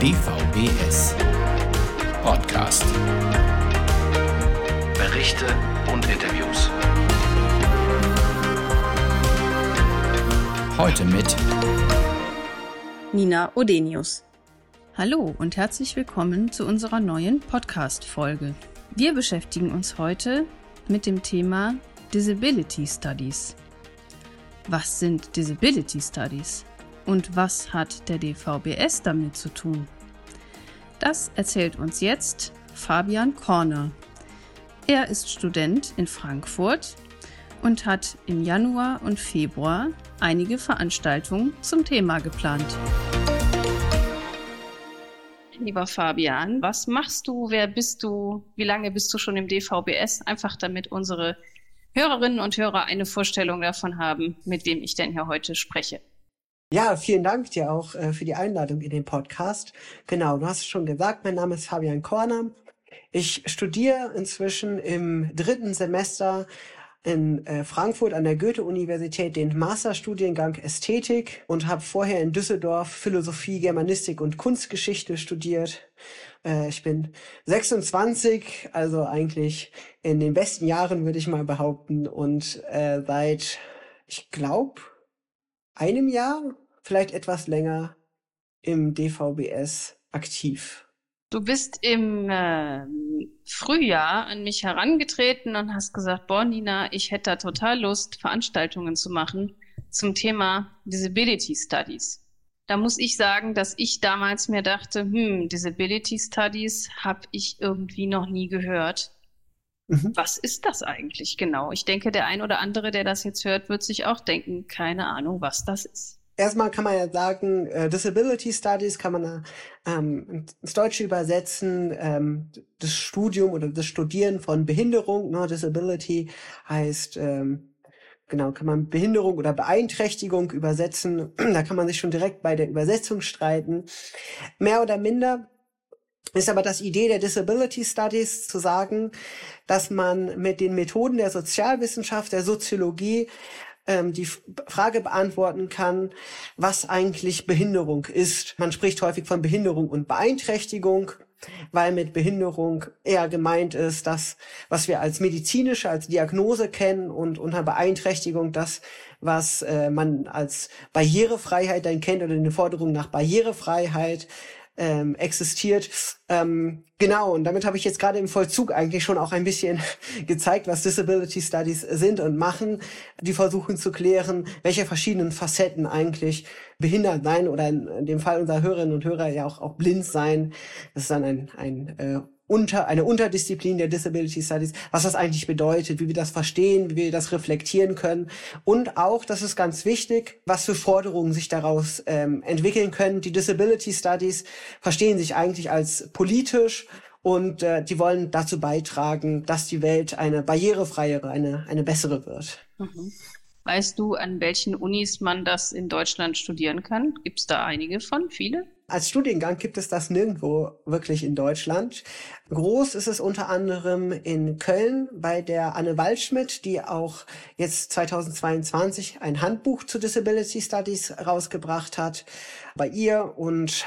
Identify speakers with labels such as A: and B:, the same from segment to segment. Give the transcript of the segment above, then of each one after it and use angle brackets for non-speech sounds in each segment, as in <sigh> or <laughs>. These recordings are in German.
A: DVBS Podcast. Berichte und Interviews. Heute mit
B: Nina Odenius. Hallo und herzlich willkommen zu unserer neuen Podcast-Folge. Wir beschäftigen uns heute mit dem Thema Disability Studies. Was sind Disability Studies? Und was hat der DVBS damit zu tun? Das erzählt uns jetzt Fabian Korner. Er ist Student in Frankfurt und hat im Januar und Februar einige Veranstaltungen zum Thema geplant. Lieber Fabian, was machst du? Wer bist du? Wie lange bist du schon im DVBS? Einfach damit unsere Hörerinnen und Hörer eine Vorstellung davon haben, mit wem ich denn hier heute spreche.
C: Ja, vielen Dank dir auch äh, für die Einladung in den Podcast. Genau, du hast es schon gesagt, mein Name ist Fabian Korner. Ich studiere inzwischen im dritten Semester in äh, Frankfurt an der Goethe-Universität den Masterstudiengang Ästhetik und habe vorher in Düsseldorf Philosophie, Germanistik und Kunstgeschichte studiert. Äh, ich bin 26, also eigentlich in den besten Jahren würde ich mal behaupten und äh, seit, ich glaube, einem Jahr, vielleicht etwas länger, im DVBS aktiv.
B: Du bist im äh, Frühjahr an mich herangetreten und hast gesagt, boah, Nina, ich hätte da total Lust, Veranstaltungen zu machen zum Thema Disability Studies. Da muss ich sagen, dass ich damals mir dachte, hm, Disability Studies habe ich irgendwie noch nie gehört. Mhm. Was ist das eigentlich genau? Ich denke, der ein oder andere, der das jetzt hört, wird sich auch denken, keine Ahnung, was das ist
C: erstmal kann man ja sagen, äh, Disability Studies kann man ähm, ins Deutsche übersetzen, ähm, das Studium oder das Studieren von Behinderung, ne, Disability heißt, ähm, genau, kann man Behinderung oder Beeinträchtigung übersetzen. <clears throat> da kann man sich schon direkt bei der Übersetzung streiten. Mehr oder minder ist aber das Idee der Disability Studies zu sagen, dass man mit den Methoden der Sozialwissenschaft, der Soziologie ähm, die Frage beantworten kann, was eigentlich Behinderung ist. Man spricht häufig von Behinderung und Beeinträchtigung, weil mit Behinderung eher gemeint ist, das, was wir als medizinische, als Diagnose kennen und unter Beeinträchtigung das, was äh, man als Barrierefreiheit dann kennt oder eine Forderung nach Barrierefreiheit ähm, existiert. Ähm, genau, und damit habe ich jetzt gerade im Vollzug eigentlich schon auch ein bisschen <laughs> gezeigt, was Disability Studies sind und machen. Die versuchen zu klären, welche verschiedenen Facetten eigentlich behindert sein oder in dem Fall unserer Hörerinnen und Hörer ja auch, auch blind sein. Das ist dann ein, ein äh, unter, eine Unterdisziplin der Disability Studies, was das eigentlich bedeutet, wie wir das verstehen, wie wir das reflektieren können und auch, das ist ganz wichtig, was für Forderungen sich daraus ähm, entwickeln können. Die Disability Studies verstehen sich eigentlich als politisch und äh, die wollen dazu beitragen, dass die Welt eine barrierefreiere, eine, eine bessere wird.
B: Mhm. Weißt du, an welchen Unis man das in Deutschland studieren kann? Gibt es da einige von, viele?
C: Als Studiengang gibt es das nirgendwo wirklich in Deutschland. Groß ist es unter anderem in Köln bei der Anne Waldschmidt, die auch jetzt 2022 ein Handbuch zu Disability Studies rausgebracht hat. Bei ihr und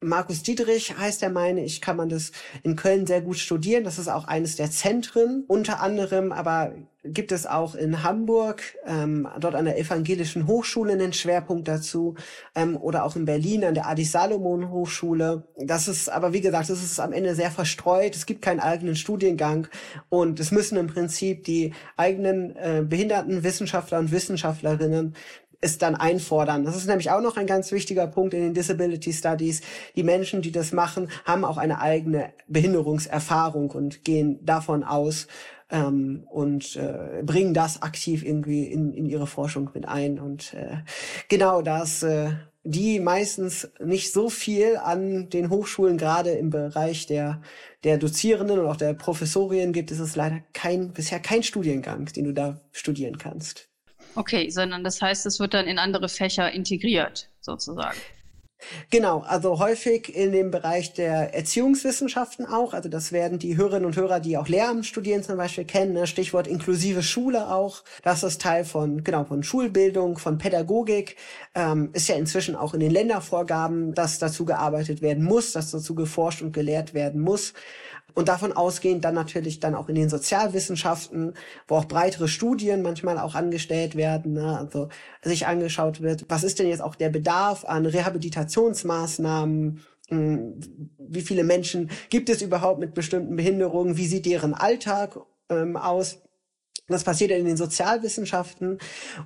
C: Markus Dietrich heißt er meine ich, kann man das in Köln sehr gut studieren. Das ist auch eines der Zentren. Unter anderem aber gibt es auch in Hamburg, ähm, dort an der Evangelischen Hochschule einen Schwerpunkt dazu ähm, oder auch in Berlin an der Adi Salomon Hochschule. Das ist aber, wie gesagt, das ist am Ende sehr verstreut. Es gibt keinen eigenen Studiengang und es müssen im Prinzip die eigenen äh, behinderten Wissenschaftler und Wissenschaftlerinnen es dann einfordern. Das ist nämlich auch noch ein ganz wichtiger Punkt in den Disability Studies. Die Menschen, die das machen, haben auch eine eigene Behinderungserfahrung und gehen davon aus ähm, und äh, bringen das aktiv irgendwie in, in ihre Forschung mit ein. Und äh, genau das, äh, die meistens nicht so viel an den Hochschulen, gerade im Bereich der, der Dozierenden und auch der Professorien gibt, ist es leider kein, bisher kein Studiengang, den du da studieren kannst.
B: Okay, sondern das heißt, es wird dann in andere Fächer integriert, sozusagen.
C: Genau, also häufig in dem Bereich der Erziehungswissenschaften auch. Also das werden die Hörerinnen und Hörer, die auch Lehramt studieren zum Beispiel kennen. Ne? Stichwort inklusive Schule auch. Das ist Teil von, genau, von Schulbildung, von Pädagogik. Ähm, ist ja inzwischen auch in den Ländervorgaben, dass dazu gearbeitet werden muss, dass dazu geforscht und gelehrt werden muss. Und davon ausgehend dann natürlich dann auch in den Sozialwissenschaften, wo auch breitere Studien manchmal auch angestellt werden, ne? also sich angeschaut wird, was ist denn jetzt auch der Bedarf an Rehabilitationsmaßnahmen, hm, wie viele Menschen gibt es überhaupt mit bestimmten Behinderungen, wie sieht deren Alltag ähm, aus. Das passiert in den Sozialwissenschaften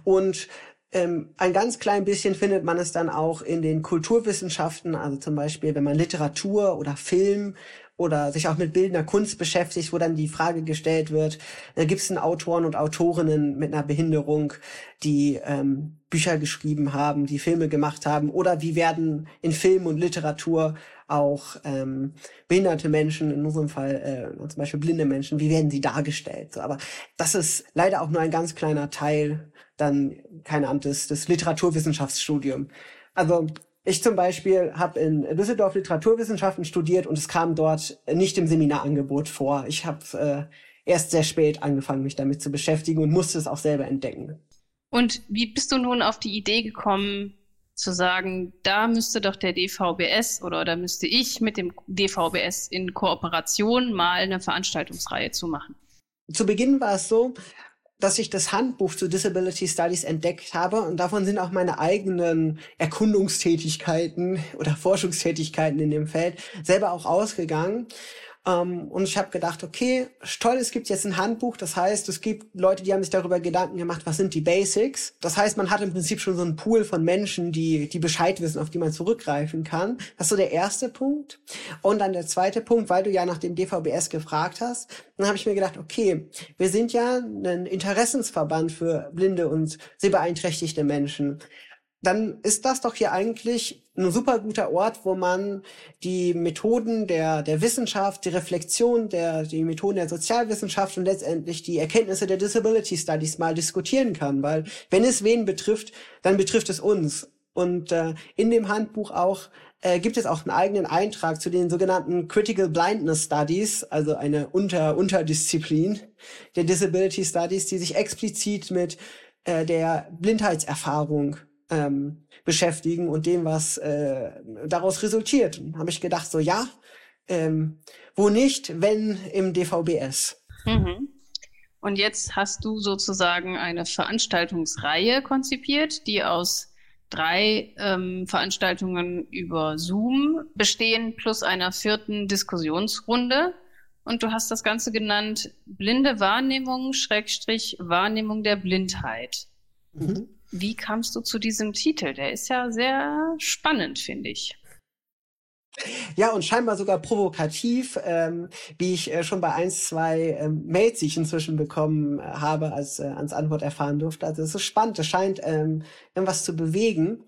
C: und ähm, ein ganz klein bisschen findet man es dann auch in den Kulturwissenschaften, also zum Beispiel, wenn man Literatur oder Film oder sich auch mit bildender Kunst beschäftigt, wo dann die Frage gestellt wird, äh, gibt es denn Autoren und Autorinnen mit einer Behinderung, die ähm, Bücher geschrieben haben, die Filme gemacht haben, oder wie werden in Film und Literatur auch ähm, behinderte Menschen, in unserem Fall äh, zum Beispiel blinde Menschen, wie werden sie dargestellt? So, aber das ist leider auch nur ein ganz kleiner Teil, dann, keine Ahnung, des, des Literaturwissenschaftsstudiums. Also ich zum Beispiel habe in Düsseldorf Literaturwissenschaften studiert und es kam dort nicht im Seminarangebot vor. Ich habe äh, erst sehr spät angefangen, mich damit zu beschäftigen und musste es auch selber entdecken.
B: Und wie bist du nun auf die Idee gekommen, zu sagen, da müsste doch der DVBS oder da müsste ich mit dem DVBS in Kooperation mal eine Veranstaltungsreihe zu machen?
C: Zu Beginn war es so, dass ich das Handbuch zu Disability Studies entdeckt habe und davon sind auch meine eigenen Erkundungstätigkeiten oder Forschungstätigkeiten in dem Feld selber auch ausgegangen. Ähm, und ich habe gedacht, okay, toll, es gibt jetzt ein Handbuch. Das heißt, es gibt Leute, die haben sich darüber Gedanken gemacht, was sind die Basics. Das heißt, man hat im Prinzip schon so einen Pool von Menschen, die, die Bescheid wissen, auf die man zurückgreifen kann. Das ist so der erste Punkt. Und dann der zweite Punkt, weil du ja nach dem DVBS gefragt hast, dann habe ich mir gedacht, okay, wir sind ja ein Interessensverband für blinde und sehbeeinträchtigte Menschen dann ist das doch hier eigentlich ein super guter Ort, wo man die Methoden der, der Wissenschaft, die Reflexion der, die Methoden der Sozialwissenschaft und letztendlich die Erkenntnisse der Disability Studies mal diskutieren kann, weil wenn es wen betrifft, dann betrifft es uns. Und äh, in dem Handbuch auch äh, gibt es auch einen eigenen Eintrag zu den sogenannten Critical Blindness Studies, also eine Unter Unterdisziplin der Disability Studies, die sich explizit mit äh, der Blindheitserfahrung ähm, beschäftigen und dem, was äh, daraus resultiert. Habe ich gedacht, so ja, ähm, wo nicht, wenn im DVBS.
B: Mhm. Und jetzt hast du sozusagen eine Veranstaltungsreihe konzipiert, die aus drei ähm, Veranstaltungen über Zoom bestehen, plus einer vierten Diskussionsrunde. Und du hast das Ganze genannt Blinde Wahrnehmung, Schrägstrich Wahrnehmung der Blindheit. Mhm. Wie kamst du zu diesem Titel? Der ist ja sehr spannend, finde ich.
C: Ja, und scheinbar sogar provokativ, ähm, wie ich äh, schon bei ein, zwei ähm, Mails, die ich inzwischen bekommen äh, habe, als, äh, als Antwort erfahren durfte. Also es ist spannend, es scheint ähm, irgendwas zu bewegen.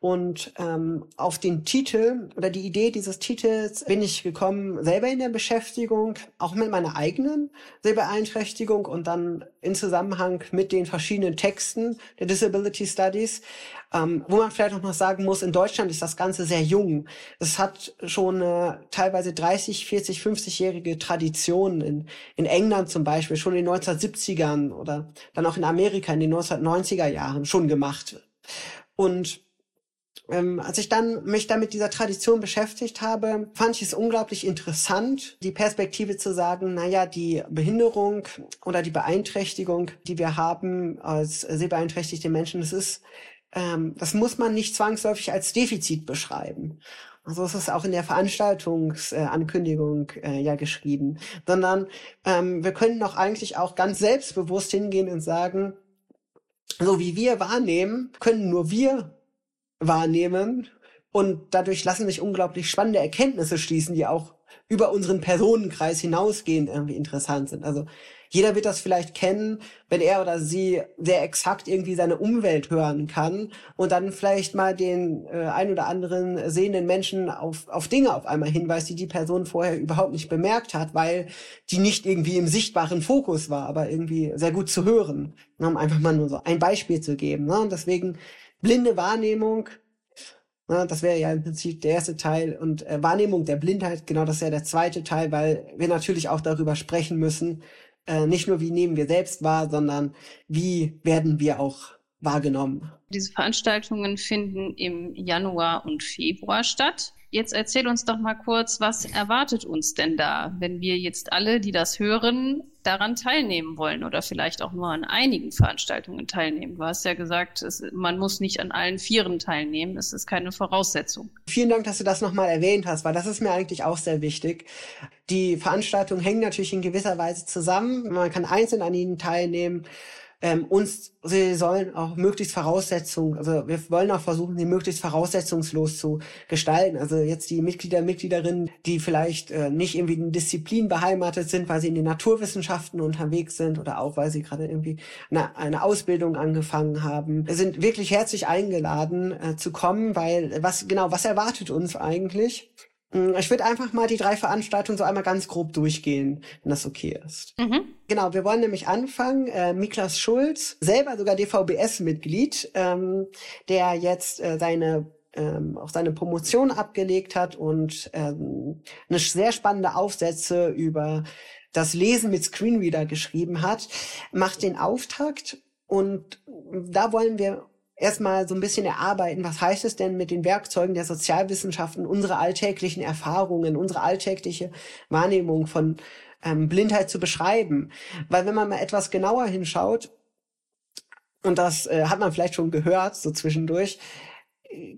C: Und ähm, auf den Titel oder die Idee dieses Titels bin ich gekommen, selber in der Beschäftigung, auch mit meiner eigenen Sehbeeinträchtigung und dann in Zusammenhang mit den verschiedenen Texten der Disability Studies. Ähm, wo man vielleicht noch sagen muss, in Deutschland ist das Ganze sehr jung. Es hat schon eine teilweise 30, 40, 50-jährige Tradition. In, in England zum Beispiel schon in den 1970ern oder dann auch in Amerika in den 1990er Jahren schon gemacht. Und ähm, als ich dann mich dann mit dieser Tradition beschäftigt habe, fand ich es unglaublich interessant, die Perspektive zu sagen, naja, die Behinderung oder die Beeinträchtigung, die wir haben als sehbeeinträchtigte Menschen, das ist, ähm, das muss man nicht zwangsläufig als Defizit beschreiben. Also es ist auch in der Veranstaltungsankündigung äh, äh, ja geschrieben, sondern ähm, wir können doch eigentlich auch ganz selbstbewusst hingehen und sagen, so wie wir wahrnehmen, können nur wir wahrnehmen. Und dadurch lassen sich unglaublich spannende Erkenntnisse schließen, die auch über unseren Personenkreis hinausgehend irgendwie interessant sind. Also jeder wird das vielleicht kennen, wenn er oder sie sehr exakt irgendwie seine Umwelt hören kann und dann vielleicht mal den äh, ein oder anderen sehenden Menschen auf, auf Dinge auf einmal hinweist, die die Person vorher überhaupt nicht bemerkt hat, weil die nicht irgendwie im sichtbaren Fokus war, aber irgendwie sehr gut zu hören. Um einfach mal nur so ein Beispiel zu geben. Ne? Und deswegen blinde Wahrnehmung Na, das wäre ja im Prinzip der erste Teil und äh, Wahrnehmung der Blindheit, genau das ist ja der zweite Teil, weil wir natürlich auch darüber sprechen müssen, äh, nicht nur wie nehmen wir selbst wahr, sondern wie werden wir auch wahrgenommen.
B: Diese Veranstaltungen finden im Januar und Februar statt. Jetzt erzähl uns doch mal kurz, was erwartet uns denn da, wenn wir jetzt alle, die das hören, daran teilnehmen wollen oder vielleicht auch nur an einigen Veranstaltungen teilnehmen. Du hast ja gesagt, es, man muss nicht an allen Vieren teilnehmen. Es ist keine Voraussetzung.
C: Vielen Dank, dass du das nochmal erwähnt hast, weil das ist mir eigentlich auch sehr wichtig. Die Veranstaltungen hängen natürlich in gewisser Weise zusammen. Man kann einzeln an ihnen teilnehmen ähm, uns, sie sollen auch möglichst Voraussetzungen, also wir wollen auch versuchen, sie möglichst voraussetzungslos zu gestalten. Also jetzt die Mitglieder, Mitgliederinnen, die vielleicht äh, nicht irgendwie in Disziplin beheimatet sind, weil sie in den Naturwissenschaften unterwegs sind oder auch, weil sie gerade irgendwie eine, eine Ausbildung angefangen haben, sind wirklich herzlich eingeladen äh, zu kommen, weil was genau, was erwartet uns eigentlich? Hm, ich würde einfach mal die drei Veranstaltungen so einmal ganz grob durchgehen, wenn das okay ist. Mhm. Genau, wir wollen nämlich anfangen. Äh, Miklas Schulz, selber sogar DVBS-Mitglied, ähm, der jetzt äh, seine ähm, auch seine Promotion abgelegt hat und ähm, eine sehr spannende Aufsätze über das Lesen mit Screenreader geschrieben hat, macht den Auftakt und da wollen wir erstmal so ein bisschen erarbeiten, was heißt es denn mit den Werkzeugen der Sozialwissenschaften, unsere alltäglichen Erfahrungen, unsere alltägliche Wahrnehmung von ähm, Blindheit zu beschreiben. Weil wenn man mal etwas genauer hinschaut, und das äh, hat man vielleicht schon gehört, so zwischendurch, äh,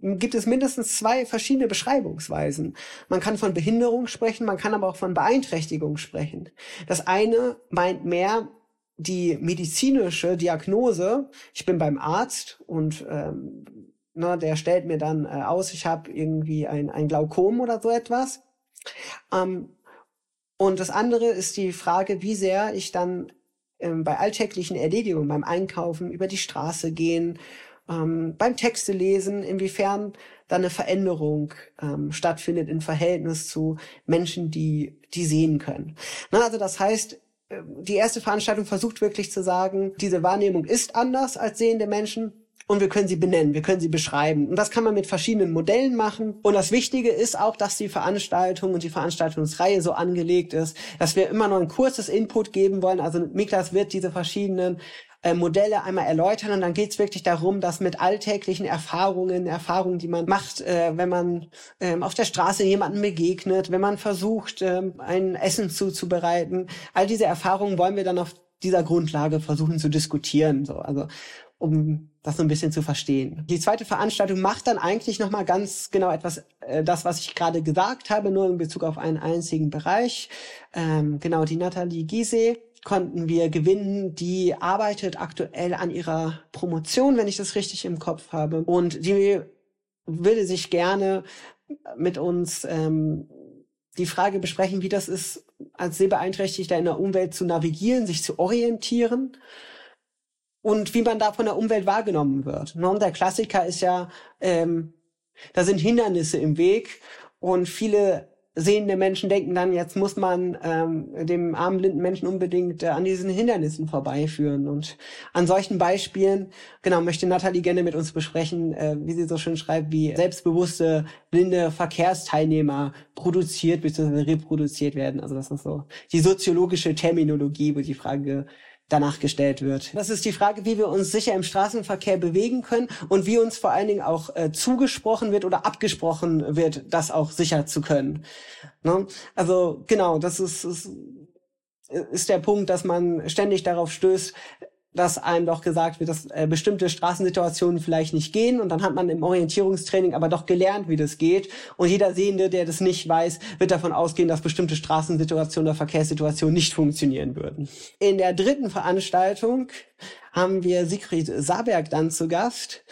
C: gibt es mindestens zwei verschiedene Beschreibungsweisen. Man kann von Behinderung sprechen, man kann aber auch von Beeinträchtigung sprechen. Das eine meint mehr die medizinische Diagnose, ich bin beim Arzt und ähm, ne, der stellt mir dann äh, aus, ich habe irgendwie ein, ein Glaukom oder so etwas. Ähm, und das andere ist die Frage, wie sehr ich dann ähm, bei alltäglichen Erledigungen, beim Einkaufen, über die Straße gehen, ähm, beim Texte lesen, inwiefern da eine Veränderung ähm, stattfindet im Verhältnis zu Menschen, die, die sehen können. Na, also das heißt, die erste Veranstaltung versucht wirklich zu sagen, diese Wahrnehmung ist anders als sehende Menschen und wir können sie benennen, wir können sie beschreiben. Und das kann man mit verschiedenen Modellen machen. Und das Wichtige ist auch, dass die Veranstaltung und die Veranstaltungsreihe so angelegt ist, dass wir immer noch ein kurzes Input geben wollen. Also Miklas wird diese verschiedenen äh, Modelle einmal erläutern und dann geht es wirklich darum, dass mit alltäglichen Erfahrungen, Erfahrungen, die man macht, äh, wenn man ähm, auf der Straße jemanden begegnet, wenn man versucht, ähm, ein Essen zuzubereiten, all diese Erfahrungen wollen wir dann auf dieser Grundlage versuchen zu diskutieren. So, also um das so ein bisschen zu verstehen. Die zweite Veranstaltung macht dann eigentlich nochmal ganz genau etwas, äh, das, was ich gerade gesagt habe, nur in Bezug auf einen einzigen Bereich. Ähm, genau, die Nathalie Giese konnten wir gewinnen. Die arbeitet aktuell an ihrer Promotion, wenn ich das richtig im Kopf habe. Und die würde sich gerne mit uns ähm, die Frage besprechen, wie das ist, als Sehbeeinträchtigter in der Umwelt zu navigieren, sich zu orientieren und wie man da von der Umwelt wahrgenommen wird. Und der Klassiker ist ja, ähm, da sind Hindernisse im Weg und viele sehende Menschen denken dann, jetzt muss man ähm, dem armen blinden Menschen unbedingt äh, an diesen Hindernissen vorbeiführen. Und an solchen Beispielen, genau, möchte Nathalie gerne mit uns besprechen, äh, wie sie so schön schreibt, wie selbstbewusste blinde Verkehrsteilnehmer produziert bzw. reproduziert werden. Also das ist so die soziologische Terminologie, wo die Frage danach gestellt wird. Das ist die Frage, wie wir uns sicher im Straßenverkehr bewegen können und wie uns vor allen Dingen auch äh, zugesprochen wird oder abgesprochen wird, das auch sicher zu können. Ne? Also genau, das ist, ist, ist der Punkt, dass man ständig darauf stößt, dass einem doch gesagt wird, dass äh, bestimmte Straßensituationen vielleicht nicht gehen und dann hat man im Orientierungstraining aber doch gelernt, wie das geht und jeder Sehende, der das nicht weiß, wird davon ausgehen, dass bestimmte Straßensituationen oder Verkehrssituationen nicht funktionieren würden. In der dritten Veranstaltung haben wir Sigrid Saberg dann zu Gast.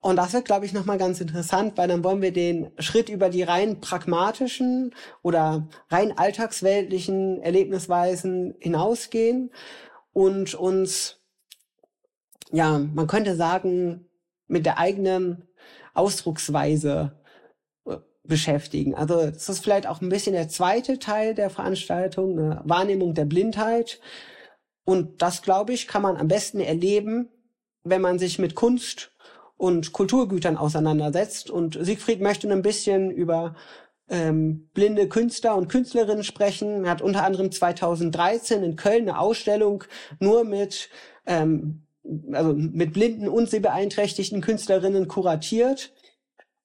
C: Und das wird, glaube ich, nochmal ganz interessant, weil dann wollen wir den Schritt über die rein pragmatischen oder rein alltagsweltlichen Erlebnisweisen hinausgehen und uns ja, man könnte sagen, mit der eigenen Ausdrucksweise äh, beschäftigen. Also das ist vielleicht auch ein bisschen der zweite Teil der Veranstaltung, eine Wahrnehmung der Blindheit. Und das, glaube ich, kann man am besten erleben, wenn man sich mit Kunst und Kulturgütern auseinandersetzt. Und Siegfried möchte ein bisschen über ähm, blinde Künstler und Künstlerinnen sprechen. Er hat unter anderem 2013 in Köln eine Ausstellung nur mit ähm, also mit blinden und sehbeeinträchtigten Künstlerinnen kuratiert.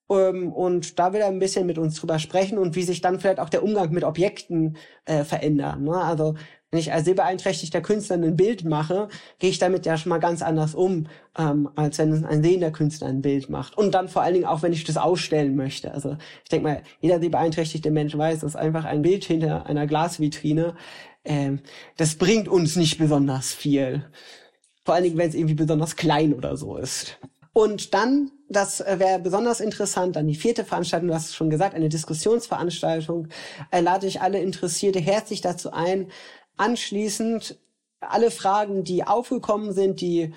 C: Ähm, und da will er ein bisschen mit uns drüber sprechen und wie sich dann vielleicht auch der Umgang mit Objekten äh, verändert. Ne? Also wenn ich als sehbeeinträchtigter Künstler ein Bild mache, gehe ich damit ja schon mal ganz anders um, ähm, als wenn ein sehender Künstler ein Bild macht. Und dann vor allen Dingen auch, wenn ich das ausstellen möchte. Also ich denke mal, jeder sehbeeinträchtigte Mensch weiß, dass einfach ein Bild hinter einer Glasvitrine, ähm, das bringt uns nicht besonders viel. Vor allen Dingen, wenn es irgendwie besonders klein oder so ist. Und dann, das äh, wäre besonders interessant, dann die vierte Veranstaltung, du hast es schon gesagt, eine Diskussionsveranstaltung, äh, lade ich alle Interessierte herzlich dazu ein, anschließend alle Fragen, die aufgekommen sind, die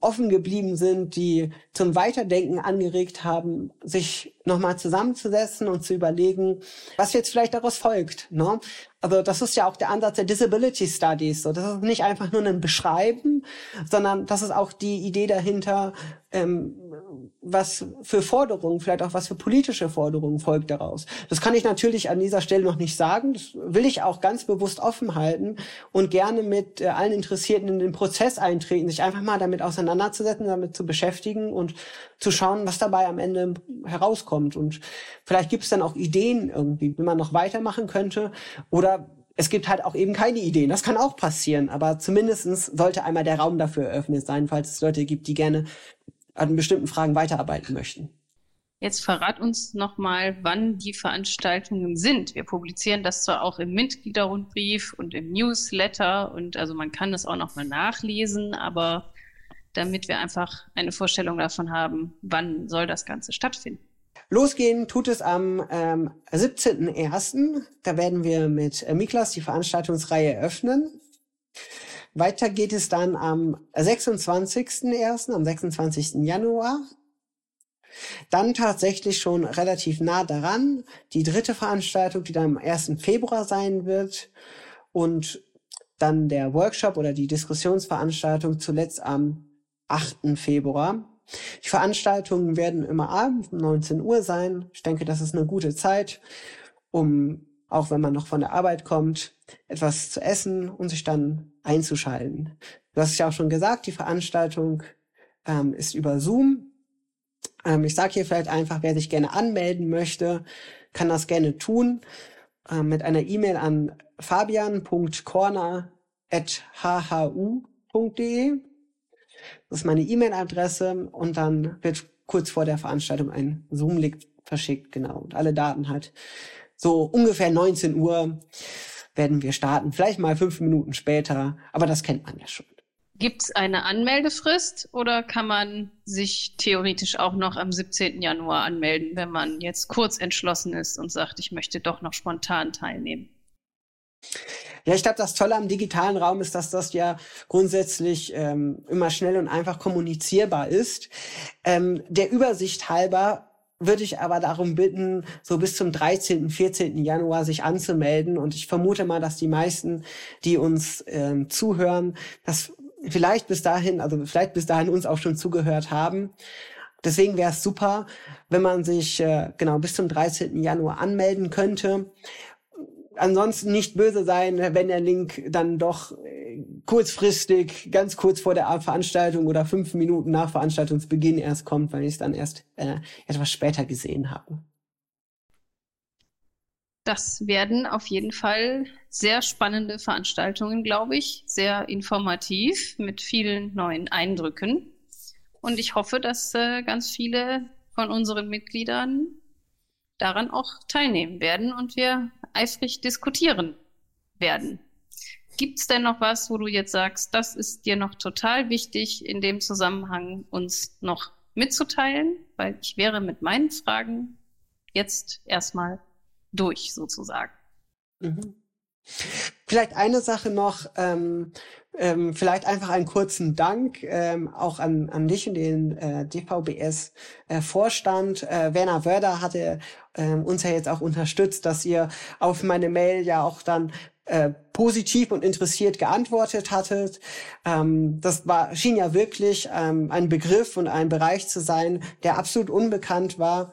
C: offen geblieben sind, die zum Weiterdenken angeregt haben, sich nochmal zusammenzusetzen und zu überlegen, was jetzt vielleicht daraus folgt. Ne? Also das ist ja auch der Ansatz der Disability Studies. So, das ist nicht einfach nur ein Beschreiben, sondern das ist auch die Idee dahinter, ähm, was für Forderungen, vielleicht auch was für politische Forderungen folgt daraus. Das kann ich natürlich an dieser Stelle noch nicht sagen. Das will ich auch ganz bewusst offen halten und gerne mit äh, allen Interessierten in den Prozess eintreten, sich einfach mal damit auseinanderzusetzen, damit zu beschäftigen und zu schauen, was dabei am Ende herauskommt. Und vielleicht gibt es dann auch Ideen irgendwie, wie man noch weitermachen könnte oder es gibt halt auch eben keine Ideen. Das kann auch passieren, aber zumindestens sollte einmal der Raum dafür eröffnet sein, falls es Leute gibt, die gerne an bestimmten Fragen weiterarbeiten möchten.
B: Jetzt verrat uns nochmal, wann die Veranstaltungen sind. Wir publizieren das zwar auch im Mitgliederrundbrief und im Newsletter und also man kann es auch nochmal nachlesen, aber damit wir einfach eine Vorstellung davon haben, wann soll das Ganze stattfinden.
C: Losgehen tut es am ähm, 17.01. Da werden wir mit äh, Miklas die Veranstaltungsreihe öffnen. Weiter geht es dann am 26.01., am 26. Januar. Dann tatsächlich schon relativ nah daran die dritte Veranstaltung, die dann am 1. Februar sein wird. Und dann der Workshop oder die Diskussionsveranstaltung zuletzt am 8. Februar. Die Veranstaltungen werden immer abends um 19 Uhr sein. Ich denke, das ist eine gute Zeit, um, auch wenn man noch von der Arbeit kommt, etwas zu essen und sich dann einzuschalten. Du hast ja auch schon gesagt, die Veranstaltung ähm, ist über Zoom. Ähm, ich sage hier vielleicht einfach, wer sich gerne anmelden möchte, kann das gerne tun ähm, mit einer E-Mail an fabian.corner.hhu.de. Das ist meine E-Mail-Adresse und dann wird kurz vor der Veranstaltung ein Zoom-Link verschickt, genau. Und alle Daten hat so ungefähr 19 Uhr werden wir starten. Vielleicht mal fünf Minuten später, aber das kennt man ja schon.
B: Gibt es eine Anmeldefrist oder kann man sich theoretisch auch noch am 17. Januar anmelden, wenn man jetzt kurz entschlossen ist und sagt, ich möchte doch noch spontan teilnehmen?
C: Ja, ich glaube, das Tolle am digitalen Raum ist, dass das ja grundsätzlich ähm, immer schnell und einfach kommunizierbar ist. Ähm, der Übersicht halber würde ich aber darum bitten, so bis zum 13., 14. Januar sich anzumelden. Und ich vermute mal, dass die meisten, die uns ähm, zuhören, das vielleicht bis dahin, also vielleicht bis dahin uns auch schon zugehört haben. Deswegen wäre es super, wenn man sich äh, genau bis zum 13. Januar anmelden könnte ansonsten nicht böse sein, wenn der Link dann doch äh, kurzfristig, ganz kurz vor der Veranstaltung oder fünf Minuten nach Veranstaltungsbeginn erst kommt, weil ich es dann erst äh, etwas später gesehen habe.
B: Das werden auf jeden Fall sehr spannende Veranstaltungen, glaube ich, sehr informativ mit vielen neuen Eindrücken. Und ich hoffe, dass äh, ganz viele von unseren Mitgliedern daran auch teilnehmen werden und wir eifrig diskutieren werden. Gibt es denn noch was, wo du jetzt sagst, das ist dir noch total wichtig, in dem Zusammenhang uns noch mitzuteilen? Weil ich wäre mit meinen Fragen jetzt erstmal durch, sozusagen.
C: Mhm. Vielleicht eine Sache noch, ähm, ähm, vielleicht einfach einen kurzen Dank ähm, auch an, an dich und den äh, DVBS-Vorstand. Äh, äh, Werner Wörder hatte äh, uns ja jetzt auch unterstützt, dass ihr auf meine Mail ja auch dann äh, positiv und interessiert geantwortet hattet. Ähm, das war, schien ja wirklich ähm, ein Begriff und ein Bereich zu sein, der absolut unbekannt war.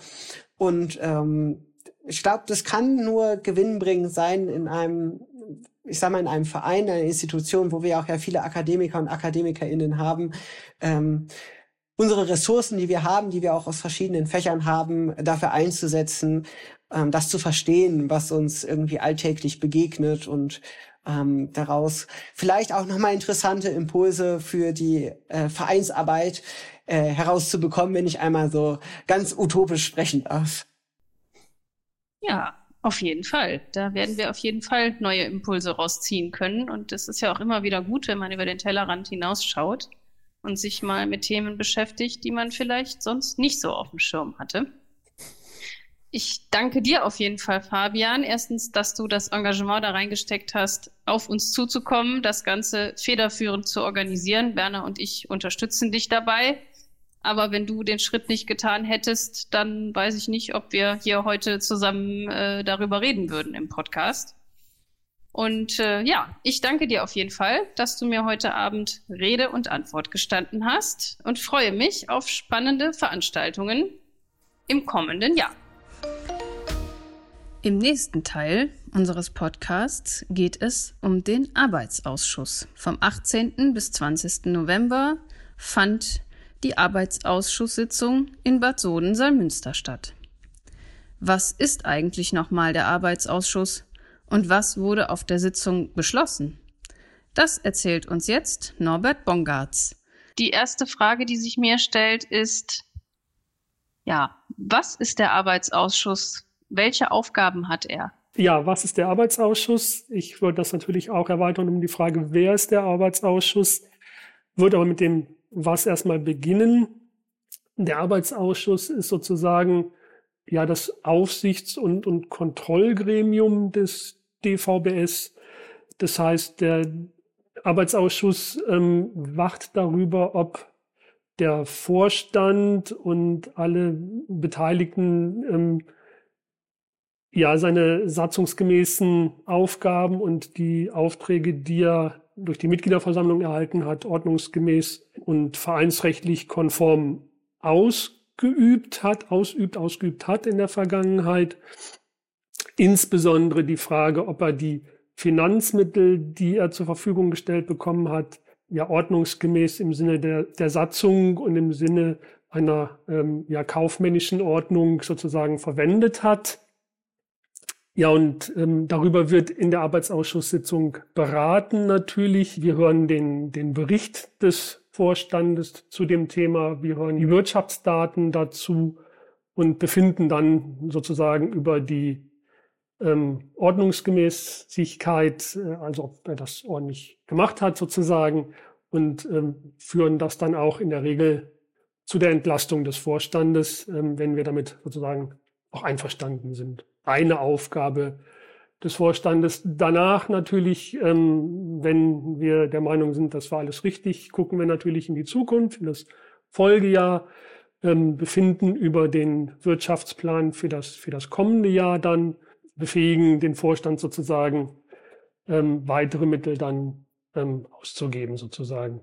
C: Und ähm, ich glaube, das kann nur gewinnbringend sein in einem, ich sag mal, in einem Verein, einer Institution, wo wir auch ja viele Akademiker und AkademikerInnen haben, ähm, unsere Ressourcen, die wir haben, die wir auch aus verschiedenen Fächern haben, dafür einzusetzen, ähm, das zu verstehen, was uns irgendwie alltäglich begegnet und ähm, daraus vielleicht auch nochmal interessante Impulse für die äh, Vereinsarbeit äh, herauszubekommen, wenn ich einmal so ganz utopisch sprechen darf.
B: Ja, auf jeden Fall. Da werden wir auf jeden Fall neue Impulse rausziehen können. Und es ist ja auch immer wieder gut, wenn man über den Tellerrand hinausschaut und sich mal mit Themen beschäftigt, die man vielleicht sonst nicht so auf dem Schirm hatte. Ich danke dir auf jeden Fall, Fabian. Erstens, dass du das Engagement da reingesteckt hast, auf uns zuzukommen, das Ganze federführend zu organisieren. Werner und ich unterstützen dich dabei. Aber wenn du den Schritt nicht getan hättest, dann weiß ich nicht, ob wir hier heute zusammen äh, darüber reden würden im Podcast. Und äh, ja, ich danke dir auf jeden Fall, dass du mir heute Abend Rede und Antwort gestanden hast und freue mich auf spannende Veranstaltungen im kommenden Jahr. Im nächsten Teil unseres Podcasts geht es um den Arbeitsausschuss. Vom 18. bis 20. November fand die Arbeitsausschusssitzung in Bad Soden-Salmünster statt. Was ist eigentlich nochmal der Arbeitsausschuss und was wurde auf der Sitzung beschlossen? Das erzählt uns jetzt Norbert Bongartz. Die erste Frage, die sich mir stellt, ist, ja, was ist der Arbeitsausschuss? Welche Aufgaben hat er?
D: Ja, was ist der Arbeitsausschuss? Ich würde das natürlich auch erweitern um die Frage, wer ist der Arbeitsausschuss? Würde aber mit dem was erstmal beginnen. Der Arbeitsausschuss ist sozusagen ja das Aufsichts- und, und Kontrollgremium des DVBS. Das heißt, der Arbeitsausschuss ähm, wacht darüber, ob der Vorstand und alle Beteiligten ähm, ja seine satzungsgemäßen Aufgaben und die Aufträge, die er durch die Mitgliederversammlung erhalten hat, ordnungsgemäß und vereinsrechtlich konform ausgeübt hat, ausübt, ausgeübt hat in der Vergangenheit. Insbesondere die Frage, ob er die Finanzmittel, die er zur Verfügung gestellt bekommen hat, ja ordnungsgemäß im Sinne der, der Satzung und im Sinne einer ähm, ja, kaufmännischen Ordnung sozusagen verwendet hat. Ja, und ähm, darüber wird in der Arbeitsausschusssitzung beraten natürlich. Wir hören den, den Bericht des Vorstandes zu dem Thema, wir hören die Wirtschaftsdaten dazu und befinden dann sozusagen über die ähm, Ordnungsgemäßigkeit, äh, also ob er das ordentlich gemacht hat sozusagen und ähm, führen das dann auch in der Regel zu der Entlastung des Vorstandes, ähm, wenn wir damit sozusagen auch einverstanden sind. Eine Aufgabe des Vorstandes. Danach natürlich, ähm, wenn wir der Meinung sind, das war alles richtig, gucken wir natürlich in die Zukunft, in das Folgejahr, ähm, befinden über den Wirtschaftsplan für das, für das kommende Jahr dann, befähigen den Vorstand sozusagen, ähm, weitere Mittel dann ähm, auszugeben sozusagen.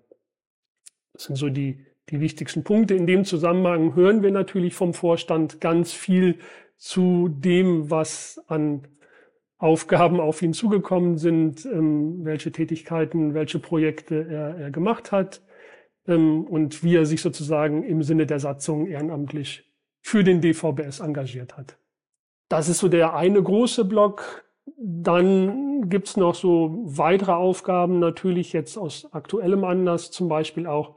D: Das sind so die, die wichtigsten Punkte. In dem Zusammenhang hören wir natürlich vom Vorstand ganz viel zu dem, was an Aufgaben auf ihn zugekommen sind, ähm, welche Tätigkeiten, welche Projekte er, er gemacht hat ähm, und wie er sich sozusagen im Sinne der Satzung ehrenamtlich für den DVBS engagiert hat. Das ist so der eine große Block. Dann gibt's noch so weitere Aufgaben, natürlich jetzt aus aktuellem Anlass, zum Beispiel auch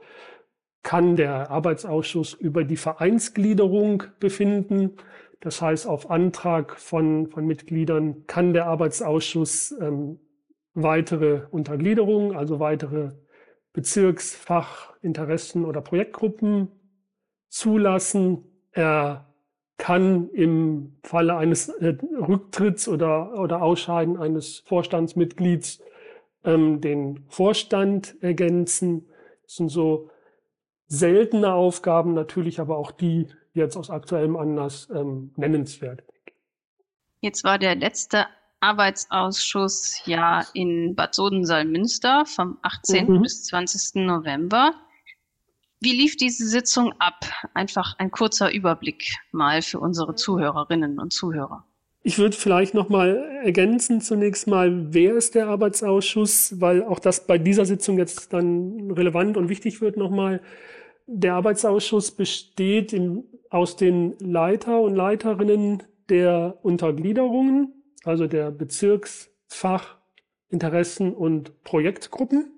D: kann der Arbeitsausschuss über die Vereinsgliederung befinden. Das heißt, auf Antrag von, von Mitgliedern kann der Arbeitsausschuss ähm, weitere Untergliederungen, also weitere Bezirksfach, Interessen oder Projektgruppen zulassen. Er kann im Falle eines äh, Rücktritts oder, oder Ausscheiden eines Vorstandsmitglieds ähm, den Vorstand ergänzen. Das sind so seltene Aufgaben, natürlich aber auch die, jetzt aus aktuellem Anlass ähm, nennenswert.
B: Jetzt war der letzte Arbeitsausschuss ja in Bad Sodensalmünster vom 18. Mhm. bis 20. November. Wie lief diese Sitzung ab? Einfach ein kurzer Überblick mal für unsere Zuhörerinnen und Zuhörer.
D: Ich würde vielleicht noch mal ergänzen zunächst mal, wer ist der Arbeitsausschuss, weil auch das bei dieser Sitzung jetzt dann relevant und wichtig wird noch mal. Der Arbeitsausschuss besteht in, aus den Leiter und Leiterinnen der Untergliederungen, also der Bezirks-, Fach-, Interessen- und Projektgruppen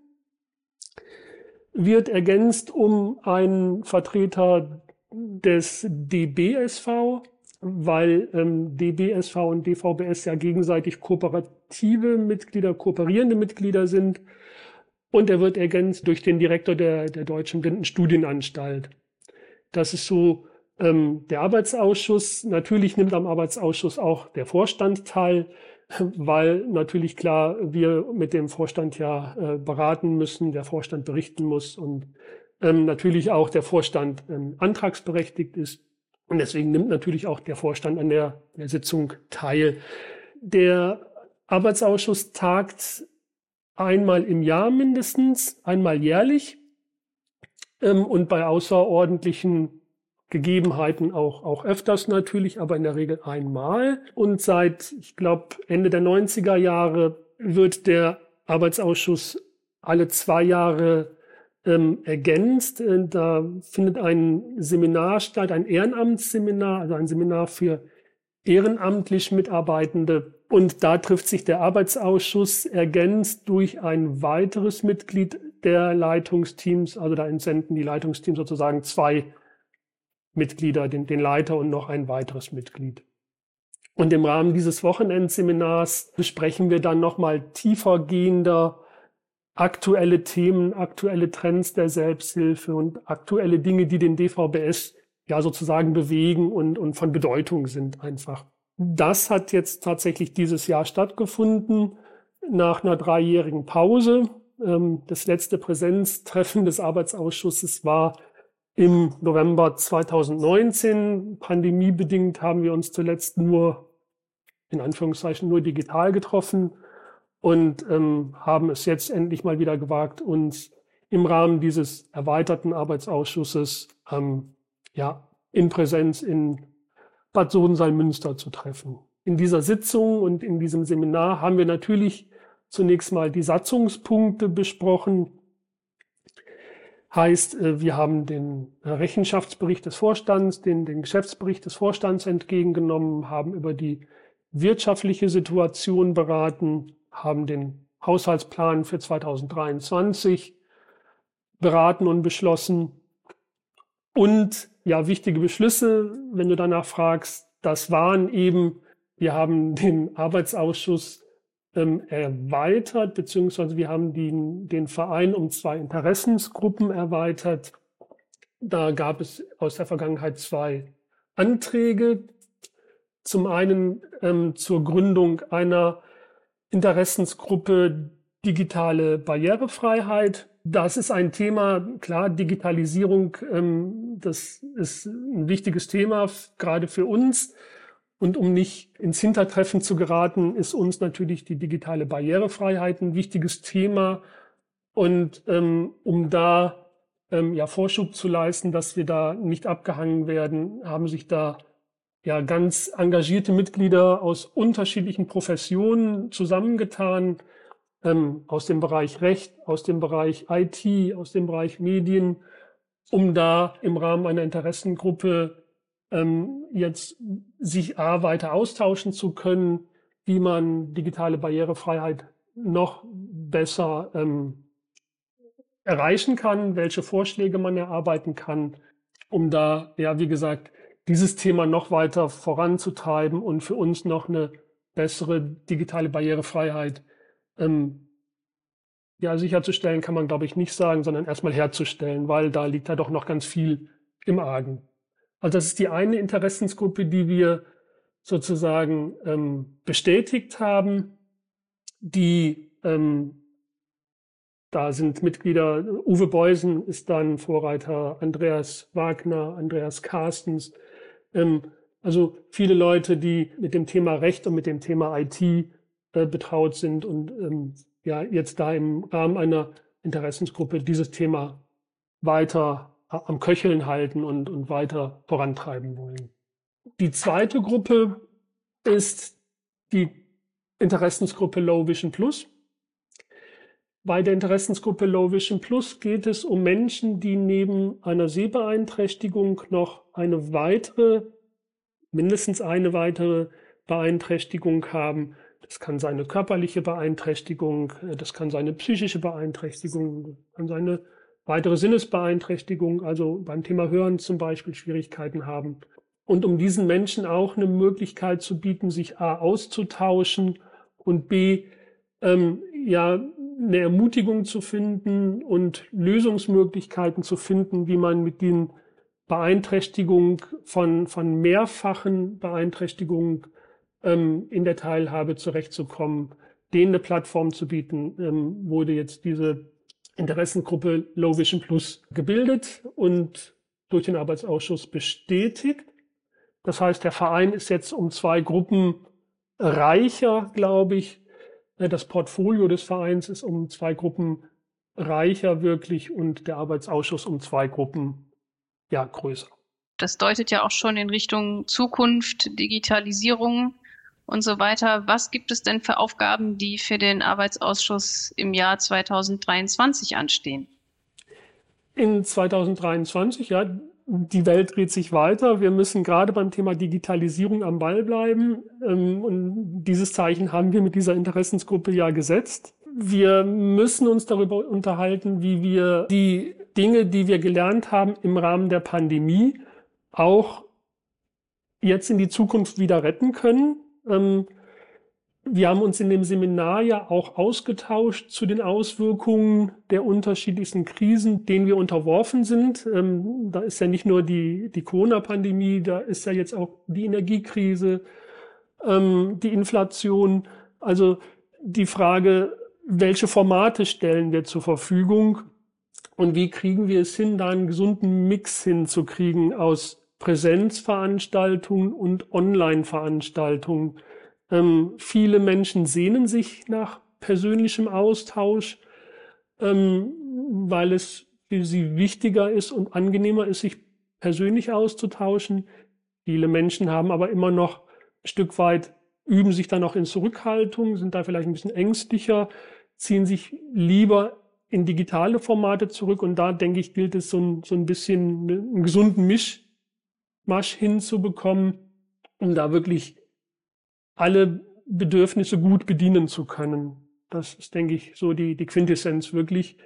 D: wird ergänzt um einen Vertreter des DBSV, weil ähm, DBSV und DVBS ja gegenseitig kooperative Mitglieder, kooperierende Mitglieder sind. Und er wird ergänzt durch den Direktor der, der Deutschen Blindenstudienanstalt. Das ist so ähm, der Arbeitsausschuss. Natürlich nimmt am Arbeitsausschuss auch der Vorstand teil <laughs> weil natürlich klar wir mit dem Vorstand ja äh, beraten müssen, der Vorstand berichten muss und ähm, natürlich auch der Vorstand ähm, antragsberechtigt ist. Und deswegen nimmt natürlich auch der Vorstand an der, der Sitzung teil. Der Arbeitsausschuss tagt einmal im Jahr mindestens, einmal jährlich ähm, und bei außerordentlichen Gegebenheiten auch, auch öfters natürlich, aber in der Regel einmal. Und seit, ich glaube, Ende der 90er Jahre wird der Arbeitsausschuss alle zwei Jahre ähm, ergänzt. Äh, da findet ein Seminar statt, ein Ehrenamtsseminar, also ein Seminar für ehrenamtlich Mitarbeitende. Und da trifft sich der Arbeitsausschuss ergänzt durch ein weiteres Mitglied der Leitungsteams. Also da entsenden die Leitungsteams sozusagen zwei Mitglieder, den, den Leiter und noch ein weiteres Mitglied. Und im Rahmen dieses Wochenendseminars besprechen wir dann nochmal tiefergehender aktuelle Themen, aktuelle Trends der Selbsthilfe und aktuelle Dinge, die den DVBS ja sozusagen bewegen und, und von Bedeutung sind einfach. Das hat jetzt tatsächlich dieses Jahr stattgefunden nach einer dreijährigen Pause. Ähm, das letzte Präsenztreffen des Arbeitsausschusses war im November 2019. Pandemiebedingt haben wir uns zuletzt nur, in Anführungszeichen, nur digital getroffen und ähm, haben es jetzt endlich mal wieder gewagt, uns im Rahmen dieses erweiterten Arbeitsausschusses ähm, ja, in Präsenz in Bad Sodensalmünster zu treffen. In dieser Sitzung und in diesem Seminar haben wir natürlich zunächst mal die Satzungspunkte besprochen, Heißt, äh, wir haben den äh, Rechenschaftsbericht des Vorstands, den, den Geschäftsbericht des Vorstands entgegengenommen, haben über die wirtschaftliche Situation beraten, haben den Haushaltsplan für 2023 beraten und beschlossen. Und ja, wichtige Beschlüsse, wenn du danach fragst, das waren eben, wir haben <laughs> den Arbeitsausschuss ähm, erweitert, beziehungsweise wir haben den, den Verein um zwei Interessensgruppen erweitert. Da gab es aus der Vergangenheit zwei Anträge. Zum einen ähm, zur Gründung einer Interessensgruppe digitale Barrierefreiheit. Das ist ein Thema, klar, Digitalisierung, ähm, das ist ein wichtiges Thema, gerade für uns. Und um nicht ins Hintertreffen zu geraten, ist uns natürlich die digitale Barrierefreiheit ein wichtiges Thema. Und ähm, um da ähm, ja Vorschub zu leisten, dass wir da nicht abgehangen werden, haben sich da ja ganz engagierte Mitglieder aus unterschiedlichen Professionen zusammengetan, ähm, aus dem Bereich Recht, aus dem Bereich IT, aus dem Bereich Medien, um da im Rahmen einer Interessengruppe ähm, jetzt sich A, weiter austauschen zu können, wie man digitale Barrierefreiheit noch besser ähm, erreichen kann, welche Vorschläge man erarbeiten kann, um da, ja, wie gesagt, dieses Thema noch weiter voranzutreiben und für uns noch eine bessere digitale Barrierefreiheit ähm, ja, sicherzustellen, kann man, glaube ich, nicht sagen, sondern erstmal herzustellen, weil da liegt ja doch noch ganz viel im Argen. Also das ist die eine Interessensgruppe, die wir sozusagen ähm, bestätigt haben, die ähm, da sind Mitglieder, Uwe Beusen ist dann Vorreiter, Andreas Wagner, Andreas Carstens, ähm, also viele Leute, die mit dem Thema Recht und mit dem Thema IT äh, betraut sind und ähm, ja jetzt da im Rahmen einer Interessensgruppe dieses Thema weiter am Köcheln halten und, und weiter vorantreiben wollen. Die zweite Gruppe ist die Interessensgruppe Low Vision Plus. Bei der Interessensgruppe Low Vision Plus geht es um Menschen, die neben einer Sehbeeinträchtigung noch eine weitere, mindestens eine weitere Beeinträchtigung haben. Das kann seine körperliche Beeinträchtigung, das kann seine psychische Beeinträchtigung, kann seine weitere Sinnesbeeinträchtigung, also beim Thema Hören zum Beispiel Schwierigkeiten haben. Und um diesen Menschen auch eine Möglichkeit zu bieten, sich A auszutauschen und B ähm, ja eine Ermutigung zu finden und Lösungsmöglichkeiten zu finden, wie man mit den Beeinträchtigungen von, von mehrfachen Beeinträchtigungen in der Teilhabe zurechtzukommen, denen eine Plattform zu bieten, ähm, wurde jetzt diese Interessengruppe Low Vision Plus gebildet und durch den Arbeitsausschuss bestätigt. Das heißt, der Verein ist jetzt um zwei Gruppen reicher, glaube ich. Äh, das Portfolio des Vereins ist um zwei Gruppen reicher wirklich und der Arbeitsausschuss um zwei Gruppen ja größer.
B: Das deutet ja auch schon in Richtung Zukunft, Digitalisierung und so weiter. Was gibt es denn für Aufgaben, die für den Arbeitsausschuss im Jahr 2023 anstehen?
D: In 2023, ja, die Welt dreht sich weiter. Wir müssen gerade beim Thema Digitalisierung am Ball bleiben. Ähm, und dieses Zeichen haben wir mit dieser Interessensgruppe ja gesetzt. Wir müssen uns darüber unterhalten, wie wir die Dinge, die wir gelernt haben im Rahmen der Pandemie, auch jetzt in die Zukunft wieder retten können. Ähm, wir haben uns in dem Seminar ja auch ausgetauscht zu den Auswirkungen der unterschiedlichsten Krisen, denen wir unterworfen sind. Ähm, da ist ja nicht nur die, die Corona-Pandemie, da ist ja jetzt auch die Energiekrise, ähm, die Inflation. Also die Frage, welche Formate stellen wir zur Verfügung und wie kriegen wir es hin, da einen gesunden Mix hinzukriegen aus Präsenzveranstaltungen und Online-Veranstaltungen. Ähm, viele Menschen sehnen sich nach persönlichem Austausch, ähm, weil es für sie wichtiger ist und angenehmer ist, sich persönlich auszutauschen. Viele Menschen haben aber immer noch ein Stück weit, üben sich dann auch in Zurückhaltung, sind da vielleicht ein bisschen ängstlicher, ziehen sich lieber in digitale Formate zurück. Und da, denke ich, gilt es so ein, so ein bisschen einen gesunden Mischmasch hinzubekommen, um da wirklich alle Bedürfnisse gut bedienen zu können. Das ist, denke ich, so die, die Quintessenz wirklich.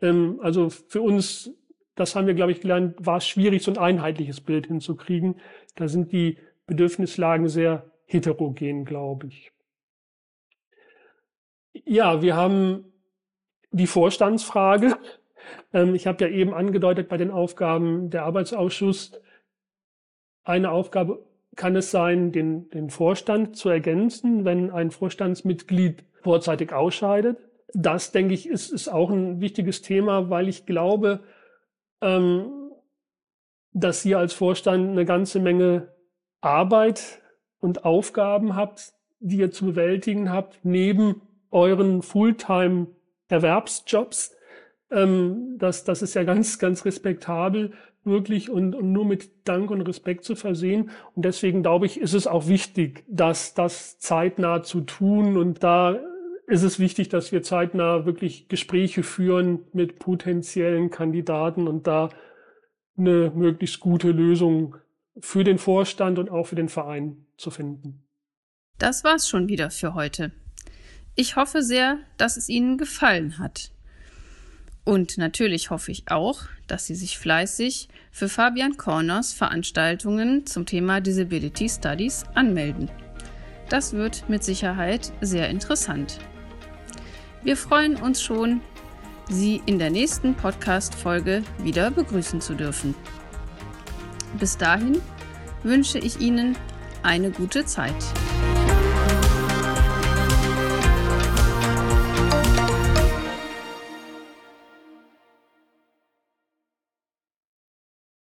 D: Ähm, also für uns, das haben wir, glaube ich, gelernt, war es schwierig, so ein einheitliches Bild hinzukriegen. Da sind die Bedürfnislagen sehr heterogen, glaube ich. Ja, wir haben die Vorstandsfrage. Ähm, ich habe ja eben angedeutet bei den Aufgaben der Arbeitsausschuss, eine Aufgabe kann es sein, den, den Vorstand zu ergänzen, wenn ein Vorstandsmitglied vorzeitig ausscheidet. Das, denke ich, ist, ist auch ein wichtiges Thema, weil ich glaube, ähm, dass ihr als Vorstand eine ganze Menge Arbeit und Aufgaben habt, die ihr zu bewältigen habt, neben euren Fulltime-Erwerbsjobs. Ähm, das, das ist ja ganz, ganz respektabel wirklich und, und nur mit Dank und Respekt zu versehen. Und deswegen glaube ich, ist es auch wichtig, dass das zeitnah zu tun. Und da ist es wichtig, dass wir zeitnah wirklich Gespräche führen mit potenziellen Kandidaten und da eine möglichst gute Lösung für den Vorstand und auch für den Verein zu finden.
B: Das war's schon wieder für heute. Ich hoffe sehr, dass es Ihnen gefallen hat. Und natürlich hoffe ich auch, dass Sie sich fleißig für Fabian Corners Veranstaltungen zum Thema Disability Studies anmelden. Das wird mit Sicherheit sehr interessant. Wir freuen uns schon, Sie in der nächsten Podcast-Folge wieder begrüßen zu dürfen. Bis dahin wünsche ich Ihnen eine gute Zeit.